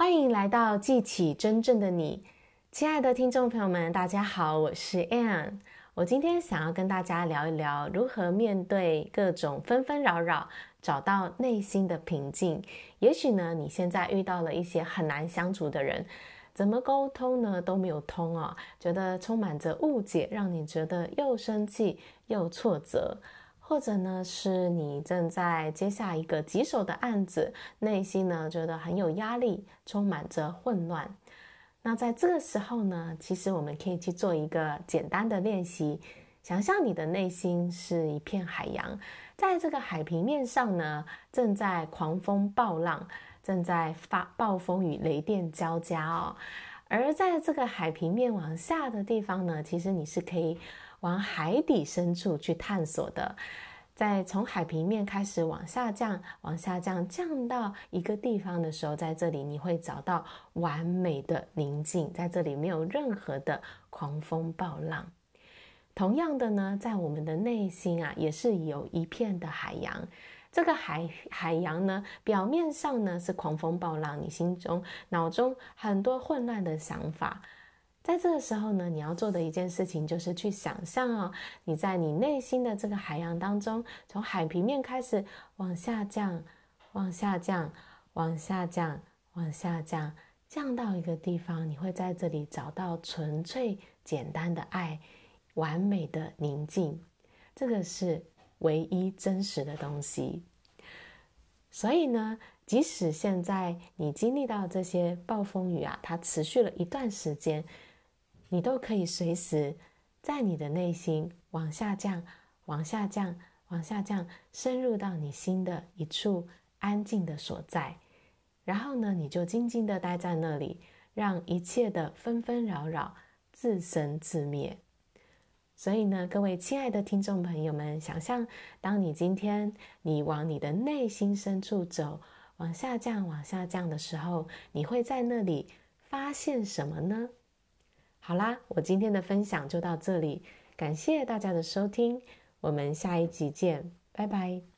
欢迎来到记起真正的你，亲爱的听众朋友们，大家好，我是 Ann。我今天想要跟大家聊一聊如何面对各种纷纷扰扰，找到内心的平静。也许呢，你现在遇到了一些很难相处的人，怎么沟通呢都没有通哦，觉得充满着误解，让你觉得又生气又挫折。或者呢，是你正在接下一个棘手的案子，内心呢觉得很有压力，充满着混乱。那在这个时候呢，其实我们可以去做一个简单的练习，想象你的内心是一片海洋，在这个海平面上呢，正在狂风暴浪，正在发暴风雨雷电交加哦。而在这个海平面往下的地方呢，其实你是可以。往海底深处去探索的，在从海平面开始往下降，往下降，降到一个地方的时候，在这里你会找到完美的宁静，在这里没有任何的狂风暴浪。同样的呢，在我们的内心啊，也是有一片的海洋。这个海海洋呢，表面上呢是狂风暴浪，你心中脑中很多混乱的想法。在这个时候呢，你要做的一件事情就是去想象哦，你在你内心的这个海洋当中，从海平面开始往下降，往下降，往下降，往下降，降到一个地方，你会在这里找到纯粹、简单的爱，完美的宁静。这个是唯一真实的东西。所以呢，即使现在你经历到这些暴风雨啊，它持续了一段时间。你都可以随时在你的内心往下降，往下降，往下降，深入到你心的一处安静的所在。然后呢，你就静静的待在那里，让一切的纷纷扰扰自生自灭。所以呢，各位亲爱的听众朋友们，想象当你今天你往你的内心深处走，往下降，往下降的时候，你会在那里发现什么呢？好啦，我今天的分享就到这里，感谢大家的收听，我们下一集见，拜拜。